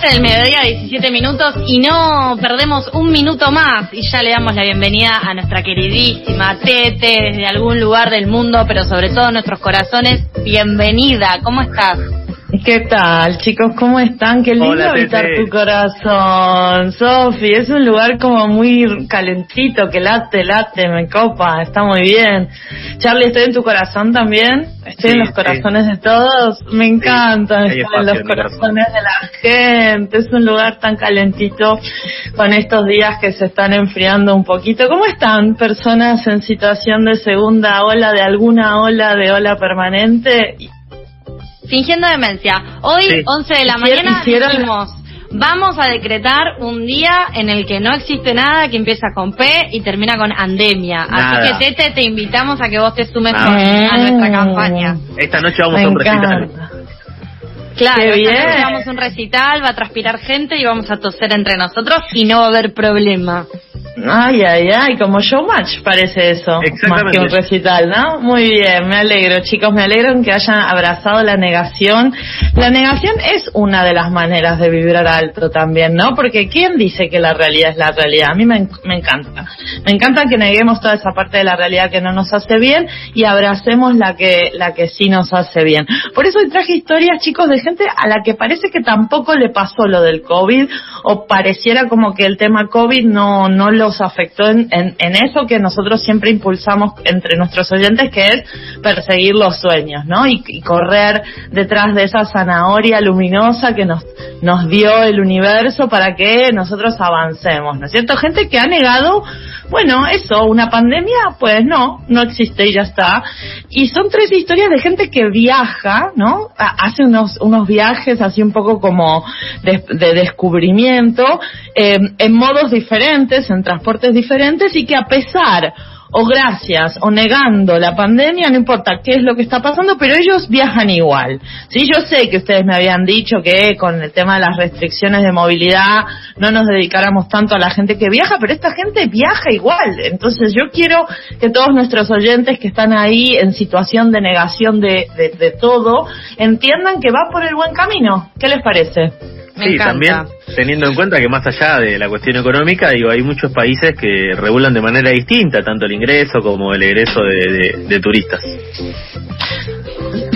12 del mediodía, 17 minutos, y no perdemos un minuto más. Y ya le damos la bienvenida a nuestra queridísima Tete desde algún lugar del mundo, pero sobre todo nuestros corazones. Bienvenida, ¿cómo estás? ¿Qué tal, chicos? ¿Cómo están? Qué lindo Hola, habitar Tete. tu corazón, Sofi. Es un lugar como muy calentito, que late, late, me copa, está muy bien. Charlie, ¿estoy en tu corazón también? Estoy Sí, en los sí. corazones de todos. Me encanta estar en los corazones de la gente. Es un lugar tan calentito con estos días que se están enfriando un poquito. ¿Cómo están personas en situación de segunda ola, de alguna ola, de ola permanente? Fingiendo demencia. Hoy, Sí. 11 de la Hicieron- mañana, hicieron- dijimos, vamos a decretar un día en el que no existe nada, que empieza con P y termina con andemia. Nada. Así que, Tete, te invitamos a que vos te sumes con- a nuestra campaña. Esta noche vamos Me a un recital. encanta. Claro, Qué esta bien. noche vamos a un recital, va a transpirar gente y vamos a toser entre nosotros y no va a haber problema. Ay, ay, ay, como showmatch parece eso, más que un recital, ¿no? Muy bien, me alegro, chicos, me alegro en que hayan abrazado la negación. La negación es una de las maneras de vibrar alto también, ¿no? Porque ¿quién dice que la realidad es la realidad? A mí me, en- me encanta. Me encanta que neguemos toda esa parte de la realidad que no nos hace bien y abracemos la que, la que sí nos hace bien. Por eso hoy traje historias, chicos, de gente a la que parece que tampoco le pasó lo del COVID o pareciera como que el tema COVID no, no los afectó en eso que nosotros siempre impulsamos entre nuestros oyentes, que es perseguir los sueños, ¿no? Y, y correr detrás de esa zanahoria luminosa que nos, nos dio el universo para que nosotros avancemos, ¿no es cierto? Gente que ha negado, bueno, eso, una pandemia, pues no, no existe y ya está. Y son tres historias de gente que viaja, ¿no? Ha- Hace unos, unos viajes así un poco como de, de descubrimiento, eh, en modos diferentes, en transportes diferentes y que a pesar o gracias o negando la pandemia, no importa qué es lo que está pasando, pero ellos viajan igual. Sí, yo sé que ustedes me habían dicho que con el tema de las restricciones de movilidad no nos dedicáramos tanto a la gente que viaja, pero esta gente viaja igual. Entonces yo quiero que todos nuestros oyentes que están ahí en situación de negación de, de, de todo, entiendan que va por el buen camino. ¿Qué les parece? Me sí, encanta. también teniendo en cuenta que más allá de la cuestión económica, digo, hay muchos países que regulan de manera distinta tanto el ingreso como el egreso de, de- de turistas.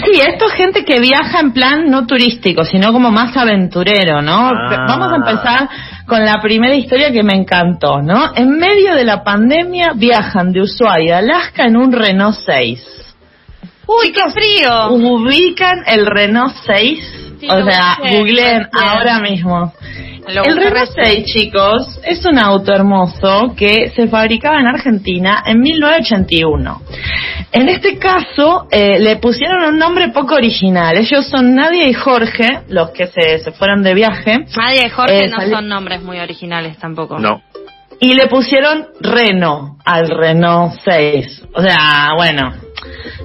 Sí, esto es gente que viaja en plan no turístico, sino como más aventurero, ¿no? Ah. Vamos a empezar con la primera historia que me encantó, ¿no? En medio de la pandemia viajan de Ushuaia a Alaska en un Renault 6. ¡Uy, qué frío! ¿Ubican el Renault 6? Sí, o sea, busqué, googleen busqué. ahora mismo. Lo el Renault recién. 6, chicos, es un auto hermoso que se fabricaba en Argentina en 1981. En este caso, eh, le pusieron un nombre poco original. Ellos son Nadia y Jorge, los que se, se fueron de viaje. Nadia y Jorge Eh, no son nombres muy originales tampoco. No. Y le pusieron Renault al Renault 6. O sea, bueno,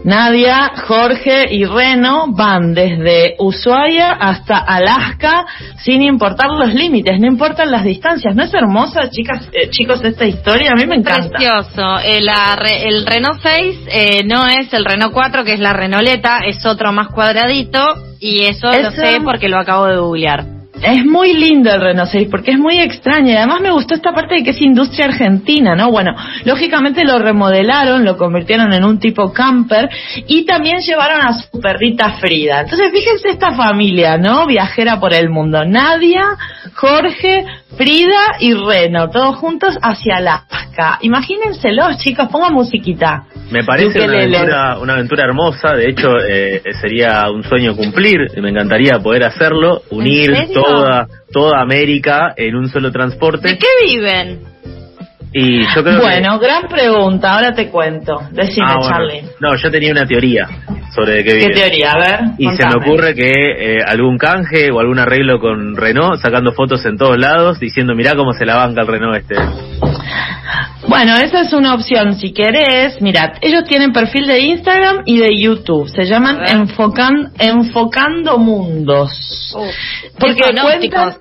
Nadia, Jorge y Reno van desde Ushuaia hasta Alaska sin importar los límites, no importan las distancias. ¿No es hermosa, chicas, eh, chicos, esta historia? A mí me encanta. Precioso. Eh, la re- el Renault 6 eh, no es el Renault 4, que es la Renoleta, es otro más cuadradito. Y eso lo Eso- sé porque lo acabo de googlear. Es muy lindo el Renault 6 porque es muy extraño y además me gustó esta parte de que es industria argentina, ¿no? Bueno, lógicamente lo remodelaron, lo convirtieron en un tipo camper y también llevaron a su perrita Frida. Entonces fíjense esta familia, ¿no? Viajera por el mundo. Nadia, Jorge, Frida y Reno, todos juntos hacia Alaska. Imagínenselos, chicos, pongan musiquita. Me parece una aventura, una aventura hermosa, de hecho eh, sería un sueño cumplir, me encantaría poder hacerlo, unir serio? Toda toda América en un solo transporte. ¿De qué viven? Y yo creo bueno, gran pregunta, ahora te cuento. Decime, Ah, bueno. Charlie. No, yo tenía una teoría sobre de qué ¿Qué viene. teoría? A ver. Y se me ocurre que eh, algún canje o algún arreglo con Renault, sacando fotos en todos lados, diciendo, mirá cómo se la banca el Renault este. Bueno, esa es una opción. Si querés, mirad, ellos tienen perfil de Instagram y de YouTube. Se llaman. Enfocan, Enfocando Mundos. Porque cuentan,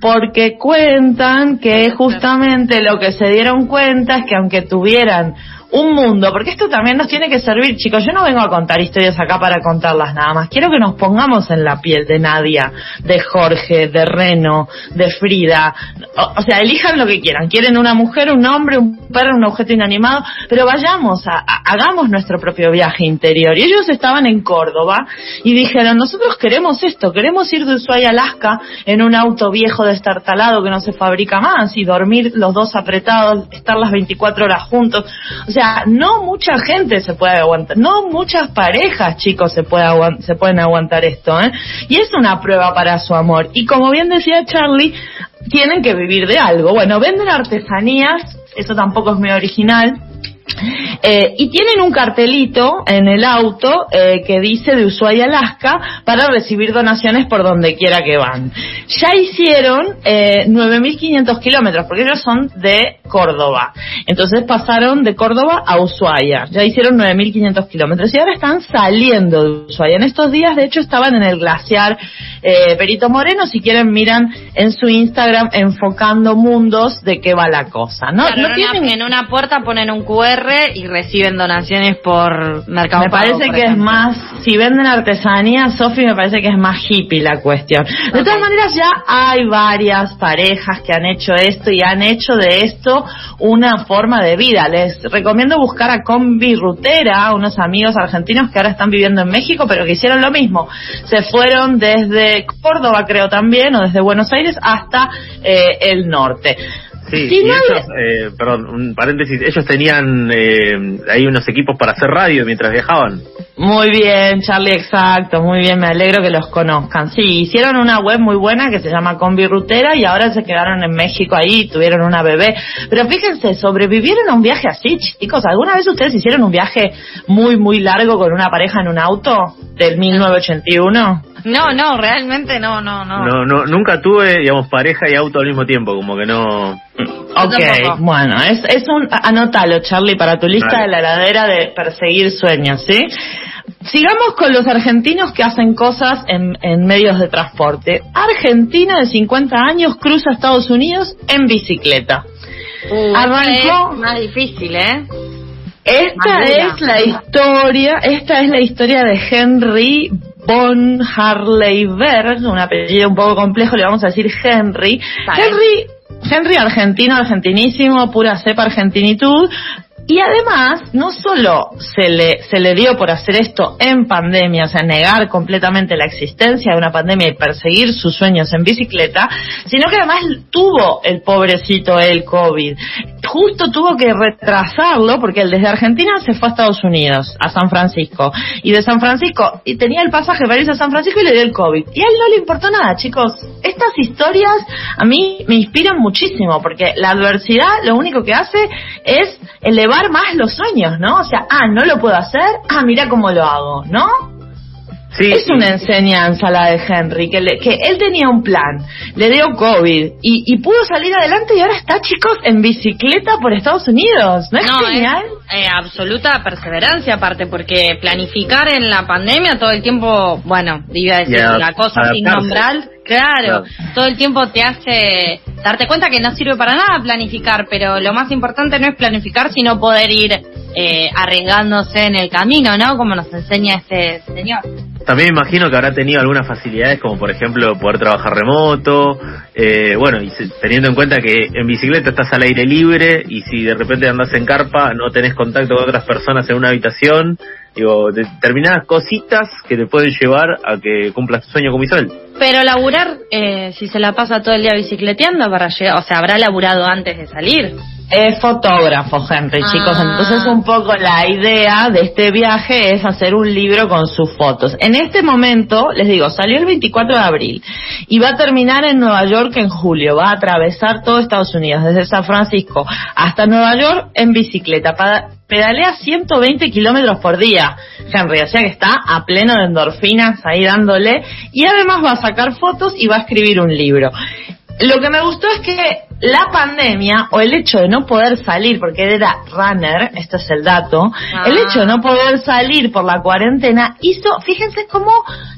porque cuentan que justamente lo que se dieron cuenta es que aunque tuvieran un mundo, porque esto también nos tiene que servir, chicos, yo no vengo a contar historias acá para contarlas nada más, quiero que nos pongamos en la piel de Nadia, de Jorge, de Reno, de Frida, o, o sea, elijan lo que quieran, quieren una mujer, un hombre, un perro, un objeto inanimado, pero vayamos, a- hagamos nuestro propio viaje interior. Y ellos estaban en Córdoba y dijeron, nosotros queremos esto, queremos ir de Ushuaia a Alaska en un auto viejo destartalado que no se fabrica más y dormir los dos apretados, estar las 24 horas juntos. O sea, no mucha gente se puede aguantar, no muchas parejas, chicos, se, puede se pueden aguantar esto, ¿eh? Y es una prueba para su amor. Y como bien decía Charlie, tienen que vivir de algo. Bueno, venden artesanías, eso tampoco es muy original. Eh, y tienen un cartelito en el auto eh, que dice de Ushuaia, Alaska, para recibir donaciones por donde quiera que van. Ya hicieron eh, 9.500 kilómetros, porque ellos son de Córdoba. Entonces pasaron de Córdoba a Ushuaia. Ya hicieron 9.500 kilómetros y ahora están saliendo de Ushuaia. En estos días, de hecho, estaban en el glaciar eh, Perito Moreno. Si quieren, miran en su Instagram enfocando mundos de qué va la cosa. No, Claro, no en, tienen una, en una puerta ponen un QR y reciben donaciones por Mercado Me parece que es más, si venden artesanía, Sofi, me parece que es más hippie la cuestión. De todas maneras, ya hay varias parejas que han hecho esto y han hecho de esto una forma de vida. Les recomiendo buscar a Combi Rutera, unos amigos argentinos que ahora están viviendo en México, pero que hicieron lo mismo. Se fueron desde Córdoba, creo también, o desde Buenos Aires hasta eh, el norte. Sí, y ellos, eh, perdón, un paréntesis, ellos tenían eh, ahí unos equipos para hacer radio mientras viajaban. Muy bien, Charlie, exacto, muy bien, me alegro que los conozcan. Sí, hicieron una web muy buena que se llama Combi Rutera y ahora se quedaron en México ahí, tuvieron una bebé. Pero fíjense, sobrevivieron a un viaje así, chicos. ¿Alguna vez ustedes hicieron un viaje muy, muy largo con una pareja en un auto del 1981? No, no, realmente no, no, no. No, no, nunca tuve, digamos, pareja y auto al mismo tiempo, como que no. Ok, bueno, es, es un, anótalo, Charlie, para tu lista de la heladera de perseguir sueños, ¿sí? Sigamos con los argentinos que hacen cosas en, en medios de transporte. Argentina de 50 años cruza Estados Unidos en bicicleta. Uh, Arrancó- es más difícil, ¿eh? Esta es la historia, esta es la historia de Henry von Harleyberg, un apellido un poco complejo, le vamos a decir Henry. Henry, Henry argentino, argentinísimo, pura cepa argentinitud. Y además, no solo se le, se le dio por hacer esto en pandemia, o sea, negar completamente la existencia de una pandemia y perseguir sus sueños en bicicleta, sino que además tuvo el pobrecito el COVID. Justo tuvo que retrasarlo porque él desde Argentina se fue a Estados Unidos, a San Francisco. Y de San Francisco, y tenía el pasaje para irse a San Francisco y le dio el COVID. Y a él no le importó nada, chicos. Estas historias a mí me inspiran muchísimo porque la adversidad lo único que hace es elevar más los sueños, ¿no? O sea, ah, no lo puedo hacer, ah, mira cómo lo hago, ¿no? Sí, Es una enseñanza la de Henry, que, le- que él tenía un plan, le dio COVID y, y pudo salir adelante y ahora está, chicos, en bicicleta por Estados Unidos. ¿No es No, genial? es eh, absoluta perseverancia aparte, porque planificar en la pandemia todo el tiempo, bueno, iba a decir Y a- la cosa sin nombrar, claro, Claro. todo el tiempo te hace darte cuenta que no sirve para nada planificar, pero lo más importante no es planificar, sino poder ir eh, arriesgándose en el camino, ¿no? Como nos enseña este señor. También me imagino que habrá tenido algunas facilidades, como por ejemplo poder trabajar remoto, eh, bueno, y teniendo en cuenta que en bicicleta estás al aire libre y si de repente andas en carpa no tenés contacto con otras personas en una habitación, digo, determinadas cositas que te pueden llevar a que cumplas tu sueño como Isabel. Pero laburar, eh, si se la pasa todo el día bicicleteando para llegar, o sea, habrá laburado antes de salir. Es fotógrafo, Henry, Ah. chicos. Entonces, un poco la idea de este viaje es hacer un libro con sus fotos. En este momento, les digo, salió el 24 de abril y va a terminar en Nueva York en julio. Va a atravesar todo Estados Unidos, desde San Francisco hasta Nueva York en bicicleta. Pa- pedalea 120 kilómetros por día, Henry. O sea que está a pleno de endorfinas ahí dándole. Y además va a sacar fotos y va a escribir un libro. Lo que me gustó es que la pandemia o el hecho de no poder salir, porque él era runner, este es el dato, Ah. el hecho de no poder salir por la cuarentena hizo, fíjense cómo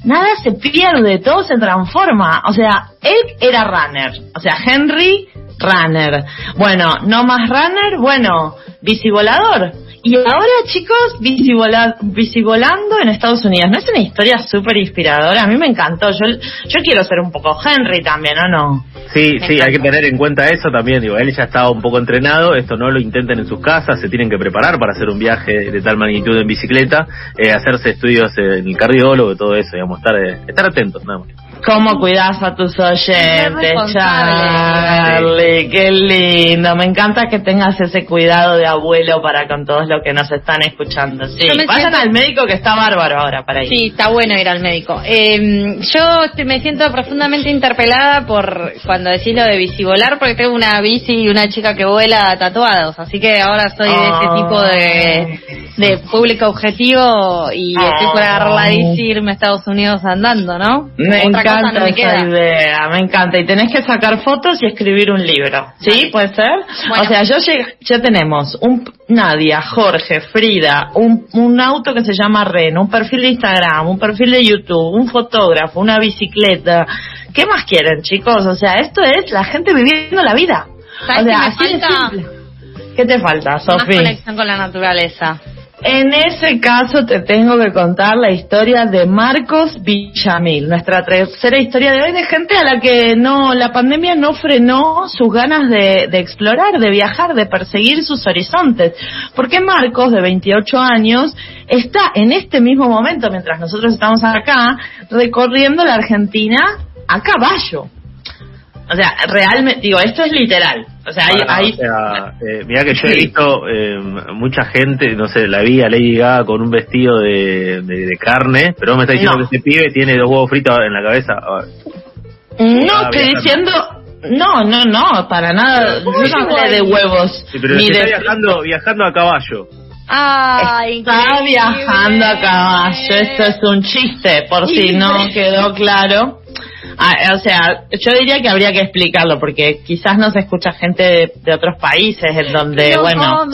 nada se pierde, todo se transforma. O sea, él era runner, o sea, Henry, runner. Bueno, no más runner, bueno, bicivolador. Y ahora, chicos, bicivolando en Estados Unidos. ¿No es una historia súper inspiradora? A mí me encantó. Yo, yo quiero ser un poco Henry también, ¿o no? Sí, Me sí, hay que tener en cuenta eso también. Digo, él ya estaba un poco entrenado, esto no lo intenten en sus casas, se tienen que preparar para hacer un viaje de tal magnitud en bicicleta, eh, hacerse estudios en el cardiólogo, todo eso, digamos, estar, eh, estar atentos, nada más. ¿Cómo cuidas a tus oyentes. Charlie? Qué lindo. Me encanta que tengas ese cuidado de abuelo para con todos los que nos están escuchando. Sí, vayan siento- al médico que está bárbaro ahora para ir. Sí, está bueno ir al médico. Eh, yo me siento profundamente interpelada por cuando decís lo de bicivolar, porque tengo una bici y una chica que vuela tatuados, así que ahora soy de ese Ah. tipo de, de público objetivo y estoy por agarrar la bici y irme a Estados Unidos andando, ¿no? Me Otra cosa encanta no me esa queda. idea, me encanta. Y tenés que sacar fotos y escribir un libro. ¿Sí? Vale. ¿Puede ser? Bueno. O sea, yo lleg- ya tenemos un Nadia, Jorge, Frida, un, un auto que se llama Ren, un perfil de Instagram, un perfil de YouTube, un fotógrafo, una bicicleta. ¿Qué más quieren, chicos? O sea, esto es la gente viviendo la vida. ¿Sabes o sea, qué me así de falta? simple. ¿Qué te falta, Más Sofi? conexión con la naturaleza. En ese caso te tengo que contar la historia de Marcos Villamil, nuestra tercera historia de hoy de gente a la que no la pandemia no frenó sus ganas de, explorar, de viajar, de perseguir sus horizontes. Porque Marcos, de 28 años, está en este mismo momento, mientras nosotros estamos acá, recorriendo la Argentina a caballo. O sea, realmente, digo, esto es literal. O sea, hay, Para, hay- o sea, eh, mirá que yo he visto eh, mucha gente, no sé, la vi a Lady Gaga con un vestido de, de, de carne, pero vos me está diciendo No. que ese pibe tiene dos huevos fritos en la cabeza. Ah, No Ah, estoy diciendo, no, no, no, para nada. ¿Cómo Yo no hablé de huevos. Sí, pero ni está viajando, viajando a caballo. Ay, Está increíble. viajando a caballo. Esto es un chiste, por si no quedó claro. Ah, o sea, yo diría que habría que explicarlo porque quizás nos escucha gente de, de otros países en donde, No bueno,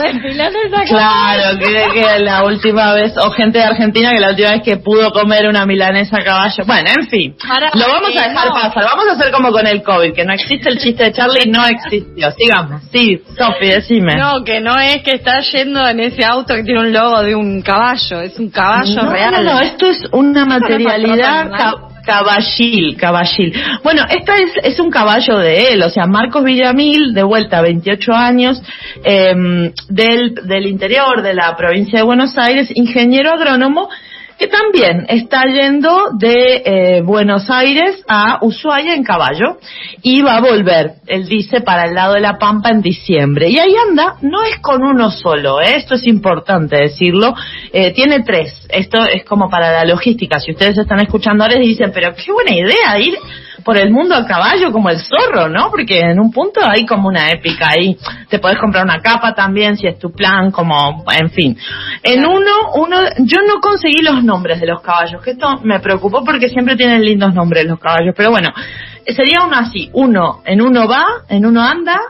Claro, que, que la última vez, o gente de Argentina que la última vez que pudo comer una milanesa a caballo. Bueno, en fin, Pará, lo vamos a eh, dejar no. pasar. Vamos a hacer como con el COVID, que no existe el chiste de Charlie, no existió. Sigamos. Sí, Sofi, decime. No, que no es que está yendo en ese auto que tiene un logo de un caballo, es un caballo no, real. No, no, esto es una materialidad caballil, caballil. Bueno, esta es, es un caballo de él, o sea, Marcos Villamil, de vuelta, 28 años, em, del, del interior de la provincia de Buenos Aires, ingeniero agrónomo, que también está yendo de eh, Buenos Aires a Ushuaia en caballo y va a volver, él dice, para el lado de la Pampa en diciembre. Y ahí anda, no es con uno solo, ¿eh? esto es importante decirlo, eh, tiene tres, esto es como para la logística, si ustedes están escuchando ahora dicen, pero qué buena idea ir por el mundo a caballo como el zorro, ¿no? Porque en un punto hay como una épica ahí. Te podés comprar una capa también si es tu plan, como, en fin. En uno, uno, yo no conseguí los nombres de los caballos, que esto me preocupó porque siempre tienen lindos nombres los caballos, pero bueno, sería uno así, uno, en uno va, en uno anda,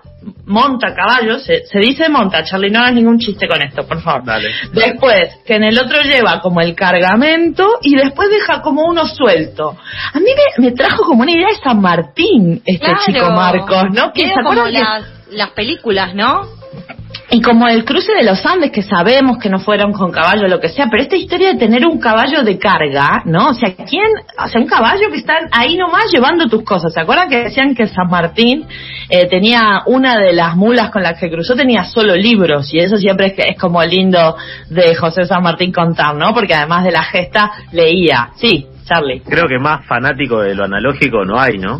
monta caballo, se, se dice monta, Charlie, no hagas ningún chiste con esto, por favor. Dale. Después, que en el otro lleva como el cargamento y después deja como uno suelto. A mí me, me trajo como una idea de San Martín, este Claro. chico Marcos, ¿no? Que se como que- las, las películas, ¿no? Y como el cruce de los Andes, que sabemos que no fueron con caballo, lo que sea, pero esta historia de tener un caballo de carga, ¿no? O sea, ¿quién? O sea, un caballo que está ahí nomás llevando tus cosas. ¿Se acuerdan que decían que San Martín eh, tenía una de las mulas con las que cruzó, tenía solo libros? Y eso siempre es, es como lindo de José San Martín contar, ¿no? Porque además de la gesta, leía. Sí, Charlie. Creo que más fanático de lo analógico no hay, ¿no?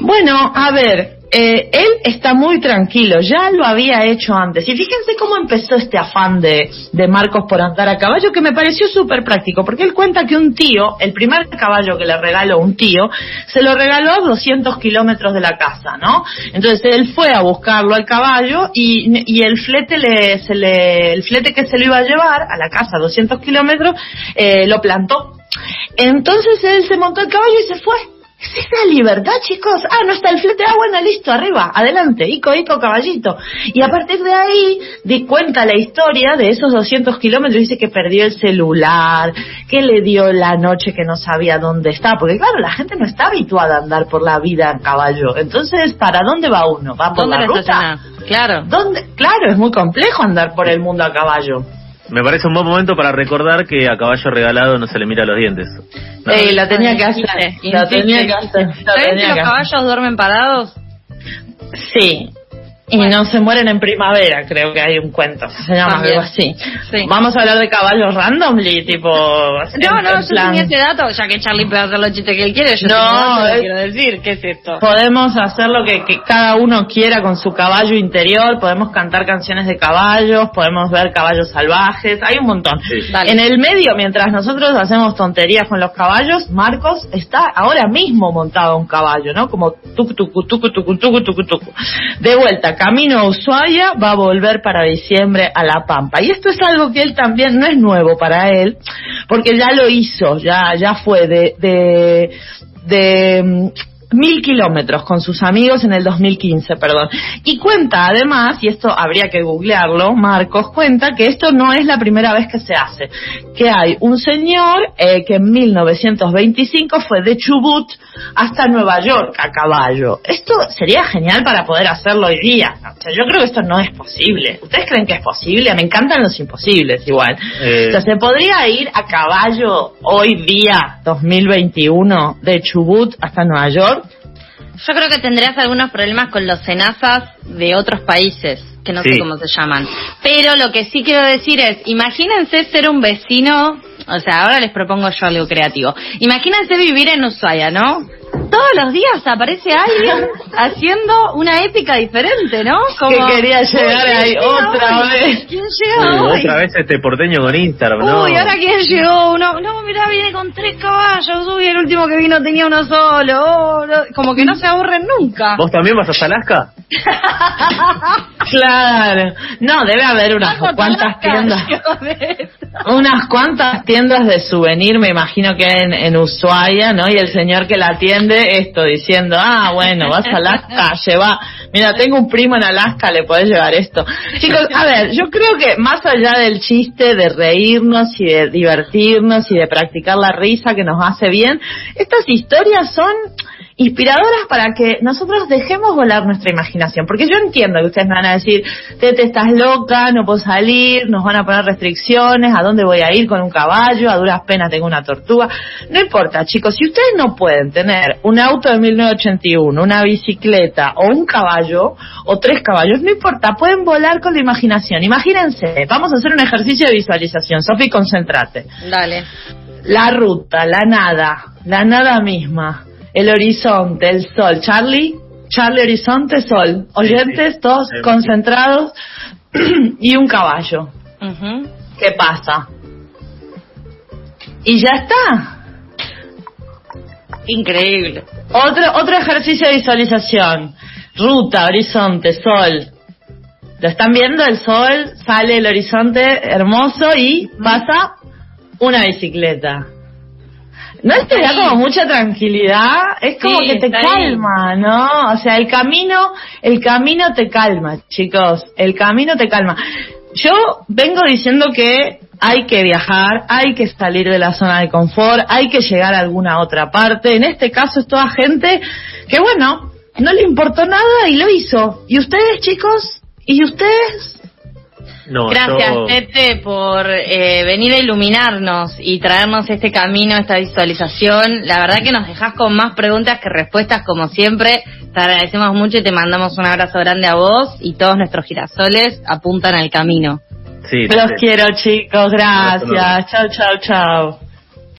Bueno, a ver, eh, él está muy tranquilo, ya lo había hecho antes. Y fíjense cómo empezó este afán de, de Marcos por andar a caballo, que me pareció súper práctico, porque él cuenta que un tío, el primer caballo que le regaló un tío, se lo regaló a 200 kilómetros de la casa, ¿no? Entonces él fue a buscarlo al caballo y, y el flete le, se le, el flete que se lo iba a llevar a la casa a 200 kilómetros, eh, lo plantó. Entonces él se montó el caballo y se fue. Es esa libertad, chicos. Ah, no está el flete. Ah, bueno, listo, arriba, adelante, ico, ico, caballito. Y a partir de ahí, di cuenta la historia de esos 200 kilómetros. Dice que perdió el celular, que le dio la noche que no sabía dónde está. Porque claro, la gente no está habituada a andar por la vida en caballo. Entonces, ¿para dónde va uno? ¿Va por ¿Dónde la ruta? Claro. ¿Dónde? Claro, es muy complejo andar por el mundo a caballo. Me parece un buen momento para recordar que a caballo regalado no se le mira los dientes. ¿no? Eh, la tenía que hacer. Insiste, tenía que hacer. ¿Saben que los caballos duermen parados? Sí. Y no se mueren en primavera, creo que hay un cuento. Se llama También. algo así. Sí. Vamos a hablar de caballos randomly, tipo. No, en- no, en yo plan, tenía ese dato, ya que Charlie puede hacer los chistes que él quiere, yo No, es- quiero decir, ¿qué es esto? Podemos hacer lo que, que cada uno quiera con su caballo interior, podemos cantar canciones de caballos, podemos ver caballos salvajes, hay un montón. Sí. En el medio, mientras nosotros hacemos tonterías con los caballos, Marcos está ahora mismo montado a un caballo, ¿no? Como tucu, tucu, tucu, tucu, tucu, tucu, tucu. De vuelta, camino a Ushuaia, va a volver para diciembre a La Pampa. Y esto es algo que él también no es nuevo para él, porque ya lo hizo, ya, ya fue de, de, de mm, mil kilómetros con sus amigos en el 2015, perdón. Y cuenta además, y esto habría que googlearlo, Marcos cuenta que esto no es la primera vez que se hace, que hay un señor eh, que en 1925 fue de Chubut hasta Nueva York a caballo. Esto sería genial para poder hacerlo hoy día. O sea, yo creo que esto no es posible. ¿Ustedes creen que es posible? Me encantan los imposibles igual. Eh. O sea, ¿se podría ir a caballo hoy día, 2021, de Chubut hasta Nueva York? Yo creo que tendrías algunos problemas con los senazas de otros países, que no sé cómo se llaman. Pero lo que sí quiero decir es, imagínense ser un vecino, o sea, ahora les propongo yo algo creativo. Imagínense vivir en Ushuaia, ¿no? Todos los días aparece alguien haciendo una épica diferente, ¿no? Que quería llegar "Uy, ¿quién ahí otra hoy? vez". ¿Quién Uy, llega hoy? otra vez este porteño con Instagram, ¿no? Uy, ahora quién llegó, uno, no, mira, viene con tres caballos, uy, el último que vino tenía uno solo, oh, no, como que no se aburren nunca. ¿Vos también vas a Alaska? Claro. No, debe haber unas cuantas tiendas. Unas cuantas tiendas de souvenir, me imagino que en, en Ushuaia, ¿no? Y el señor que la atiende, esto diciendo, ah, bueno, vas a Alaska, lleva, mira, tengo un primo en Alaska, le podés llevar esto. Chicos, a ver, yo creo que más allá del chiste de reírnos y de divertirnos y de practicar la risa que nos hace bien, estas historias son inspiradoras para que nosotros dejemos volar nuestra imaginación. Porque yo entiendo que ustedes me van a decir, Tete, estás loca, no puedo salir, nos van a poner restricciones, ¿a dónde voy a ir con un caballo? A duras penas tengo una tortuga. No importa, chicos, si ustedes no pueden tener un auto de 1981, una bicicleta o un caballo, o tres caballos, no importa, pueden volar con la imaginación. Imagínense, vamos a hacer un ejercicio de visualización. Sofi, concéntrate Dale. la ruta, la nada, la nada misma, el horizonte, el sol. Charlie, Charlie, horizonte, sol. Oyentes, sí. todos Sí, sí. concentrados y un caballo. Ujú. ¿Qué pasa? Y ya está. Increíble. Otro, otro ejercicio de visualización. Ruta, horizonte, sol. ¿Lo están viendo? El sol, sale el horizonte hermoso y pasa una bicicleta. ¿No te da como mucha tranquilidad? Es como Sí, que te ahí. calma, ¿no? O sea, el camino, el camino te calma, chicos. El camino te calma. Yo vengo diciendo que hay que viajar, hay que salir de la zona de confort, hay que llegar a alguna otra parte. En este caso es toda gente que, bueno, no le importó nada y lo hizo. ¿Y ustedes, chicos? ¿Y ustedes? No, Gracias, yo- Tete, por eh, venir a iluminarnos y traernos este camino, esta visualización. La verdad que nos dejas con más preguntas que respuestas, como siempre. Te agradecemos mucho y te mandamos un abrazo grande a vos y todos nuestros girasoles apuntan al camino. Sí, Los quiero, chicos. Gracias. Chao, chao, chao.